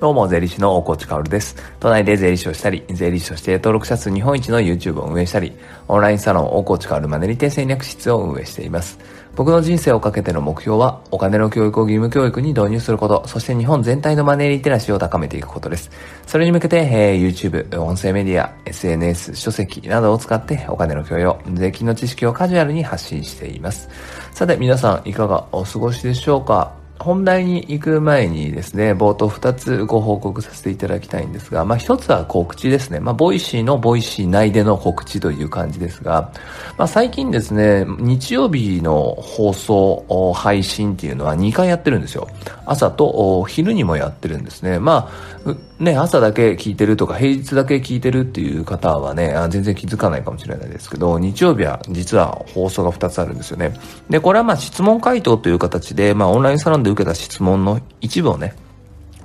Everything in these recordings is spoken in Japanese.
どうも、税理士の大河内薫です。都内で税理士をしたり、税理士として登録者数日本一の YouTube を運営したり、オンラインサロン大河内薫マネリテ戦略室を運営しています。僕の人生をかけての目標は、お金の教育を義務教育に導入すること、そして日本全体のマネーリテラシーを高めていくことです。それに向けて、えー、YouTube、音声メディア、SNS、書籍などを使ってお金の教養、税金の知識をカジュアルに発信しています。さて、皆さんいかがお過ごしでしょうか？本題に行く前にですね、冒頭2つご報告させていただきたいんですが、まあ1つは告知ですね。まあ Voicy の Voicy 内での告知という感じですが、まあ最近ですね、日曜日の放送、配信っていうのは2回やってるんですよ。朝と昼にもやってるんですね。まあ、ね、朝だけ聞いてるとか平日だけ聞いてるっていう方はね、全然気づかないかもしれないですけど、日曜日は実は放送が2つあるんですよね。で、これはまあ質問回答という形で、まあオンラインサロンで受けた質問の一部をね、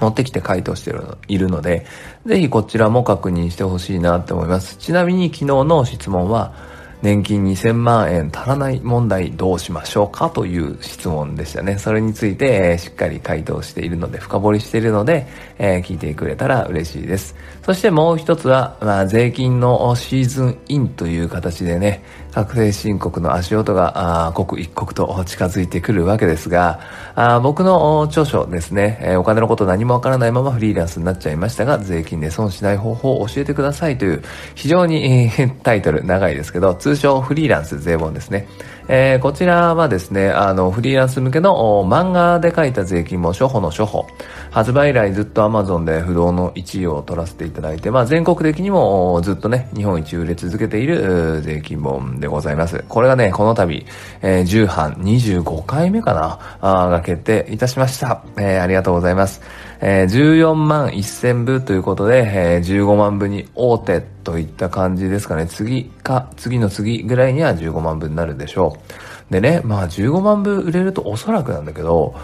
持ってきて回答しているので、ぜひこちらも確認してほしいなって思います。ちなみに昨日の質問は、年金2000万円足らない問題どうしましょうかという質問でしたね。それについて、えー、しっかり回答しているので、深掘りしているので、えー、聞いてくれたら嬉しいです。そしてもう一つは、まあ、税金のシーズンインという形でね、確定申告の足音が、刻一刻と近づいてくるわけですが、あ僕の著書ですね、えー、お金のこと何もわからないままフリーランスになっちゃいましたが、税金で損しない方法を教えてくださいという、非常に、えー、タイトル長いですけど、通称フリーランス税本ですね。えー、こちらはですね、あの、フリーランス向けの漫画で書いた税金も処方の処方。発売以来ずっと Amazon で不動の1位を取らせていただいて、まあ全国的にもずっとね、日本一売れ続けている税金本でございます。これがね、この度、えー、10版25回目かなあが決定いたしました。えー、ありがとうございます。えー、14万1000部ということで、えー、15万部に大手といった感じですかね。次か、次の次ぐらいには15万部になるでしょう。でね、まあ15万部売れるとおそらくなんだけど、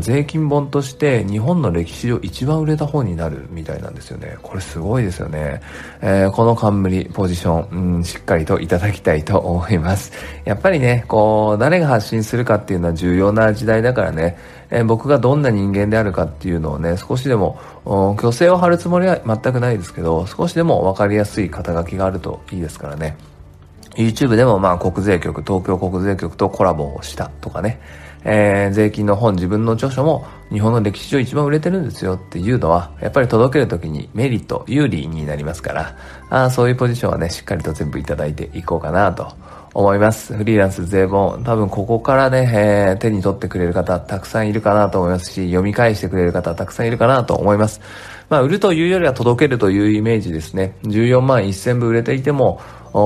税金本として日本の歴史上一番売れた本になるみたいなんですよね。これすごいですよね。えー、この冠ポジション、うん、しっかりといただきたいと思います。やっぱりね、こう、誰が発信するかっていうのは重要な時代だからね、えー、僕がどんな人間であるかっていうのをね、少しでも、虚勢を張るつもりは全くないですけど、少しでも分かりやすい肩書きがあるといいですからね。YouTube でもまあ国税局、東京国税局とコラボをしたとかね、えー、税金の本自分の著書も日本の歴史上一番売れてるんですよっていうのは、やっぱり届けるときにメリット、有利になりますから、あそういうポジションはね、しっかりと全部いただいていこうかなと思います。フリーランス税本、多分ここからね、えー、手に取ってくれる方たくさんいるかなと思いますし、読み返してくれる方たくさんいるかなと思います。まあ、売るというよりは届けるというイメージですね。14万1000部売れていても、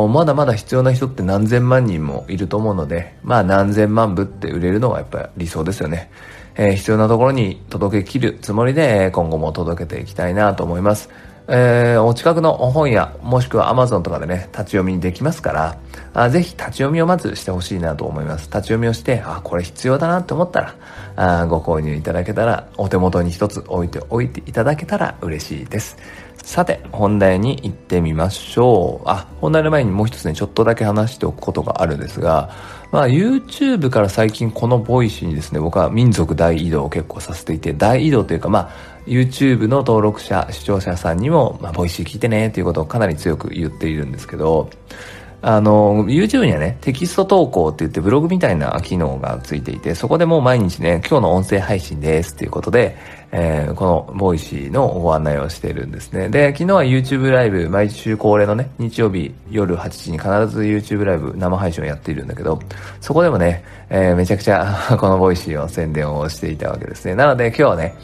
まだまだ必要な人って何千万人もいると思うので、まあ何千万部って売れるのがやっぱり理想ですよね。えー、必要なところに届けきるつもりで今後も届けていきたいなと思います。えー、お近くの本屋、もしくは Amazon とかでね、立ち読みできますから、あぜひ立ち読みをまずしてほしいなと思います。立ち読みをして、あ、これ必要だなって思ったら、あご購入いただけたら、お手元に一つ置いておいていただけたら嬉しいです。さて、本題に行ってみましょう。あ、本題の前にもう一つね、ちょっとだけ話しておくことがあるんですが、まあ YouTube から最近このボイシーにですね、僕は民族大移動を結構させていて、大移動というかまあ YouTube の登録者、視聴者さんにも、まあボイシー聞いてねということをかなり強く言っているんですけど、あの、YouTube にはね、テキスト投稿って言ってブログみたいな機能がついていて、そこでもう毎日ね、今日の音声配信ですっていうことで、えー、このボイシーのご案内をしているんですね。で、昨日は YouTube ライブ、毎週恒例のね、日曜日夜8時に必ず YouTube ライブ生配信をやっているんだけど、そこでもね、えー、めちゃくちゃ このボイシーを宣伝をしていたわけですね。なので今日はね、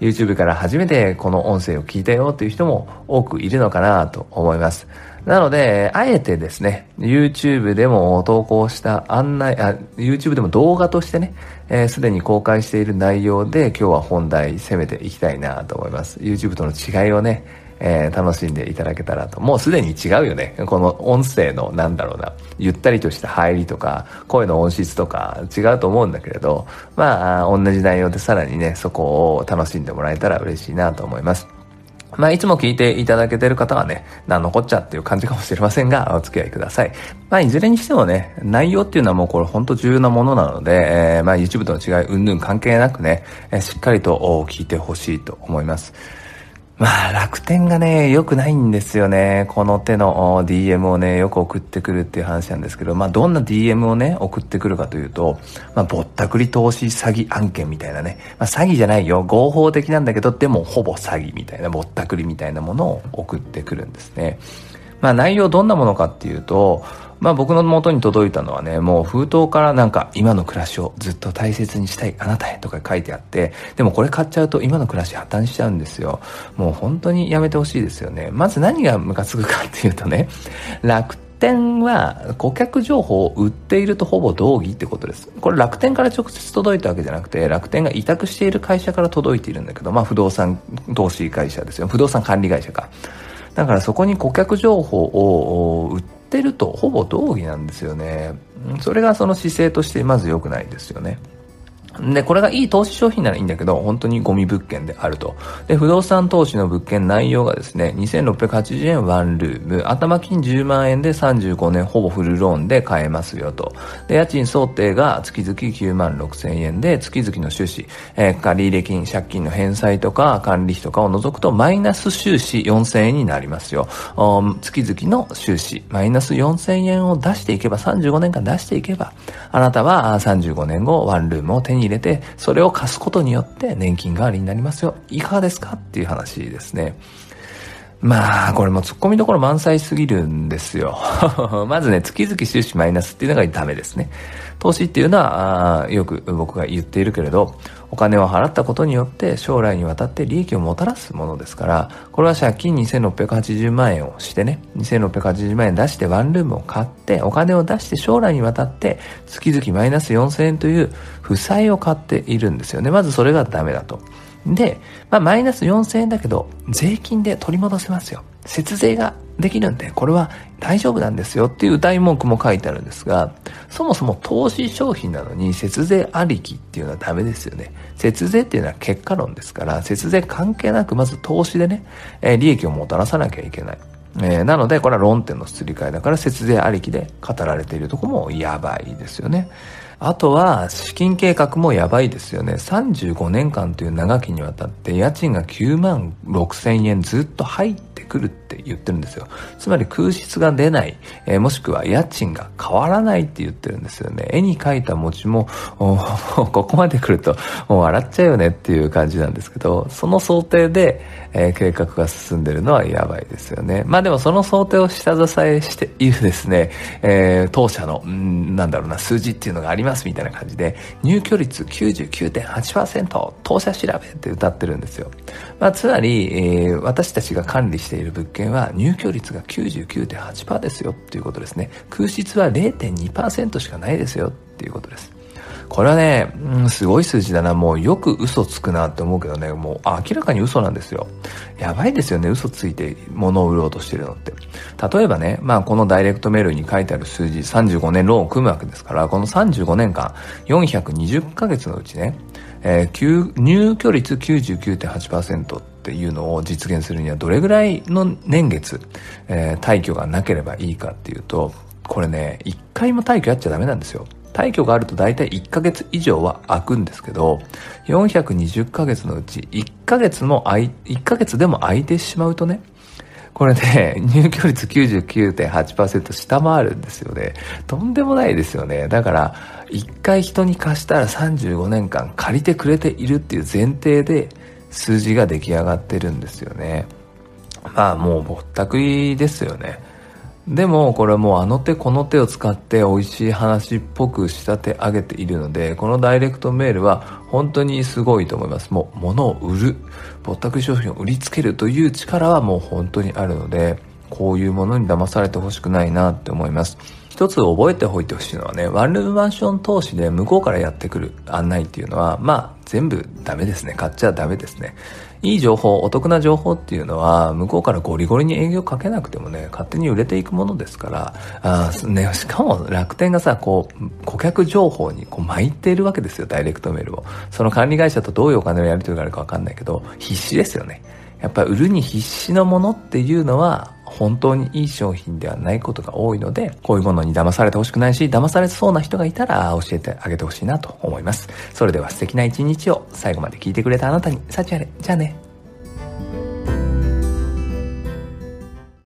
YouTube から初めてこの音声を聞いたよっていう人も多くいるのかなと思います。なので、あえてですね、YouTube でも投稿した案内、あ、YouTube でも動画としてね、す、えー、で、に公開している内容で今日は本題攻めていきたいなと思います。YouTube との違いをね、えー、楽しんでいただけたらと。もうすでに違うよね。この音声のなんだろうな、ゆったりとした入りとか、声の音質とか違うと思うんだけれど、まあ、同じ内容でさらにね、そこを楽しんでもらえたら嬉しいなと思います。まあ、いつも聞いていただけてる方はね、何のこっちゃっていう感じかもしれませんが、お付き合いください。まあ、いずれにしてもね、内容っていうのはもうこれ本当重要なものなので、えー、まあ、YouTube との違い、うんぬん関係なくね、えしっかりと聞いてほしいと思います。まあ楽天がね、良くないんですよね。この手の DM をね、よく送ってくるっていう話なんですけど、まあどんな DM をね、送ってくるかというと、まあぼったくり投資詐欺案件みたいなね、まあ詐欺じゃないよ、合法的なんだけど、でもほぼ詐欺みたいな、ぼったくりみたいなものを送ってくるんですね。まあ内容どんなものかっていうと、まあ僕の元に届いたのはね、もう封筒からなんか今の暮らしをずっと大切にしたいあなたへとか書いてあって、でもこれ買っちゃうと今の暮らし破綻しちゃうんですよ。もう本当にやめてほしいですよね。まず何がムカつくかっていうとね、楽天は顧客情報を売っているとほぼ同義ってことです。これ楽天から直接届いたわけじゃなくて、楽天が委託している会社から届いているんだけど、まあ不動産投資会社ですよ。不動産管理会社か。だからそこに顧客情報を売ってるとほぼ同義なんですよね。それがその姿勢としてまず良くないですよね。で、これがいい投資商品ならいいんだけど、本当にゴミ物件であると。で、不動産投資の物件内容がですね、2680円ワンルーム、頭金10万円で35年ほぼフルローンで買えますよと。で、家賃想定が月々9万6000円で、月々の収支、えー、借入金、借金の返済とか管理費とかを除くと、マイナス収支4000円になりますよ。月々の収支、マイナス4000円を出していけば、35年間出していけば、あなたは35年後ワンルームを手に入れれて、それを貸すことによって年金代わりになりますよ。いかがですか？っていう話ですね。まあ、これも突っ込みどころ満載すぎるんですよ。まずね、月々収支マイナスっていうのがダメですね。投資っていうのは、あよく僕が言っているけれど、お金を払ったことによって将来にわたって利益をもたらすものですから、これは借金2680万円をしてね、2680万円出してワンルームを買って、お金を出して将来にわたって月々マイナス4000円という負債を買っているんですよね。まずそれがダメだと。で、まあ、マイナス4000円だけど、税金で取り戻せますよ。節税ができるんで、これは大丈夫なんですよっていう大文句も書いてあるんですが、そもそも投資商品なのに節税ありきっていうのはダメですよね。節税っていうのは結果論ですから、節税関係なくまず投資でね、えー、利益をもたらさなきゃいけない。えー、なので、これは論点のすり替えだから節税ありきで語られているとこもやばいですよね。あとは、資金計画もやばいですよね。35年間という長きにわたって、家賃が9万6千円ずっと入ってくるって言ってるんですよ。つまり空室が出ない、えー、もしくは家賃が変わらないって言ってるんですよね。絵に描いた餅も、ここまで来ると、もう笑っちゃうよねっていう感じなんですけど、その想定で、えー、計画が進んでるのはやばいですよね。まあでもその想定を下支えしているですね、えー、当社の、んなんだろうな、数字っていうのがありますますみたいな感じで、入居率99.8%、当社調べって歌ってるんですよ。まあつまり、えー、私たちが管理している物件は入居率が99.8%ですよっていうことですね。空室は0.2%しかないですよっていうことです。これはね、うん、すごい数字だな。もうよく嘘つくなって思うけどね、もう明らかに嘘なんですよ。やばいですよね、嘘ついて物を売ろうとしてるのって。例えばね、まあこのダイレクトメールに書いてある数字、35年ローンを組むわけですから、この35年間、420ヶ月のうちね、えー、入居率99.8%っていうのを実現するにはどれぐらいの年月、えー、退去がなければいいかっていうと、これね、一回も退去やっちゃダメなんですよ。退去があると大体1ヶ月以上は空くんですけど、420ヶ月のうち1ヶ月も空い、1ヶ月でも空いてしまうとね、これね、入居率99.8%下回るんですよね。とんでもないですよね。だから、一回人に貸したら35年間借りてくれているっていう前提で数字が出来上がってるんですよね。まあもうぼったくりですよね。でもこれもうあの手この手を使って美味しい話っぽく仕立て上げているのでこのダイレクトメールは本当にすごいと思います。もう物を売るぼったくり商品を売りつけるという力はもう本当にあるのでこういうものに騙されてほしくないなって思います。一つ覚えておいてほしいのはね、ワンルームマンション投資で向こうからやってくる案内っていうのは、まあ、全部ダメですね。買っちゃダメですね。いい情報、お得な情報っていうのは、向こうからゴリゴリに営業かけなくてもね、勝手に売れていくものですから、あね、しかも楽天がさ、こう、顧客情報にこう巻いているわけですよ、ダイレクトメールを。その管理会社とどういうお金をやり取りがあるかわかんないけど、必死ですよね。やっぱ売るに必死のものっていうのは本当にいい商品ではないことが多いので、こういうものに騙されてほしくないし、騙されそうな人がいたら教えてあげてほしいなと思います。それでは素敵な一日を最後まで聞いてくれたあなたに、幸あれ。じゃあね。